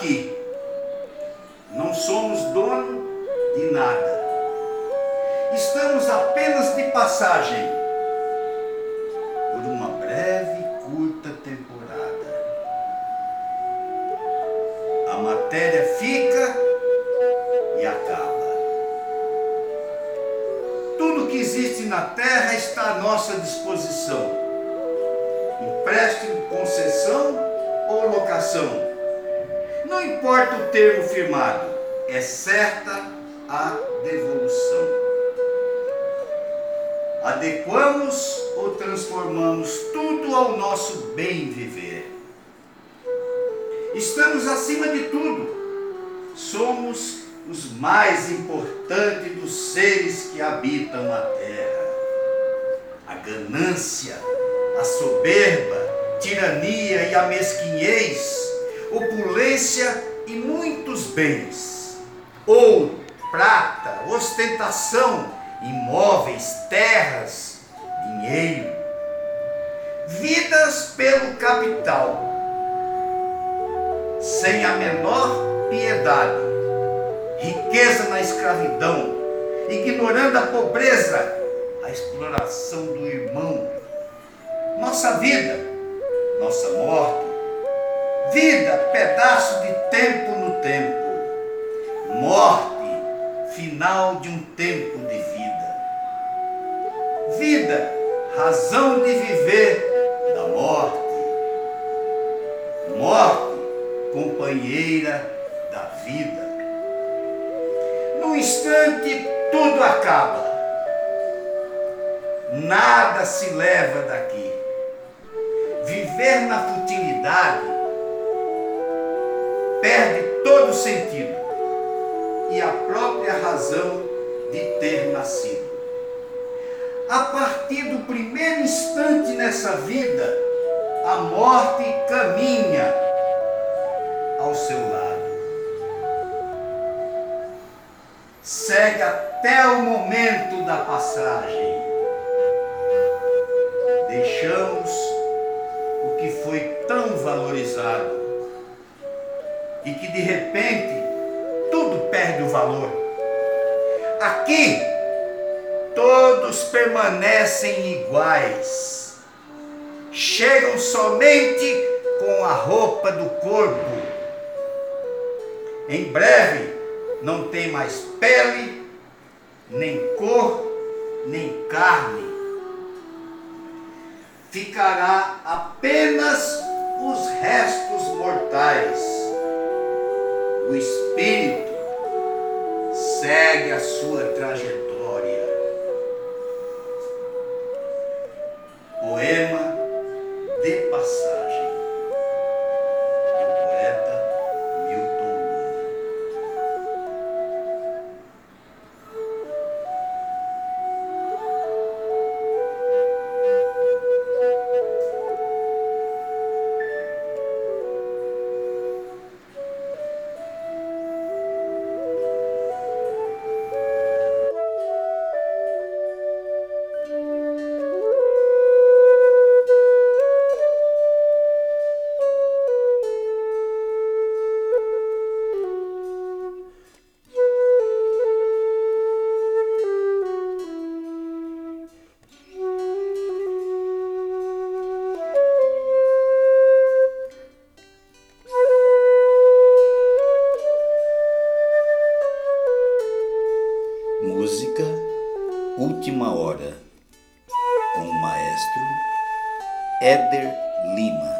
daqui, não somos dono de nada. Estamos apenas de passagem por uma breve, curta temporada. A matéria fica e acaba. Tudo que existe na Terra está à nossa disposição. Empréstimo, concessão ou locação. Não importa o termo firmado, é certa a devolução. Adequamos ou transformamos tudo ao nosso bem viver. Estamos acima de tudo. Somos os mais importantes dos seres que habitam a terra. A ganância, a soberba, tirania e a mesquinhez, opulência e muitos bens, ouro, prata, ostentação, imóveis, terras, dinheiro, vidas pelo capital, sem a menor piedade, riqueza na escravidão, ignorando a pobreza, a exploração do irmão, nossa vida, nossa morte, vida, pedaço de tempo no tempo, morte, final de um tempo de vida, vida, razão de viver da morte, morte, companheira da vida. No instante, tudo acaba. Nada se leva daqui. Viver na futilidade perde todo sentido e a própria razão de ter nascido. A partir do primeiro instante nessa vida, a morte caminha ao seu lado. Segue até o momento da passagem. Deixamos o que foi tão valorizado e que de repente tudo perde o valor. Aqui todos permanecem iguais, chegam somente com a roupa do corpo. Em breve não tem mais pele, nem cor, nem carne. Ficará apenas os restos mortais. O espírito segue a sua trajetória. Poema de passagem Última Hora com o maestro Éder Lima.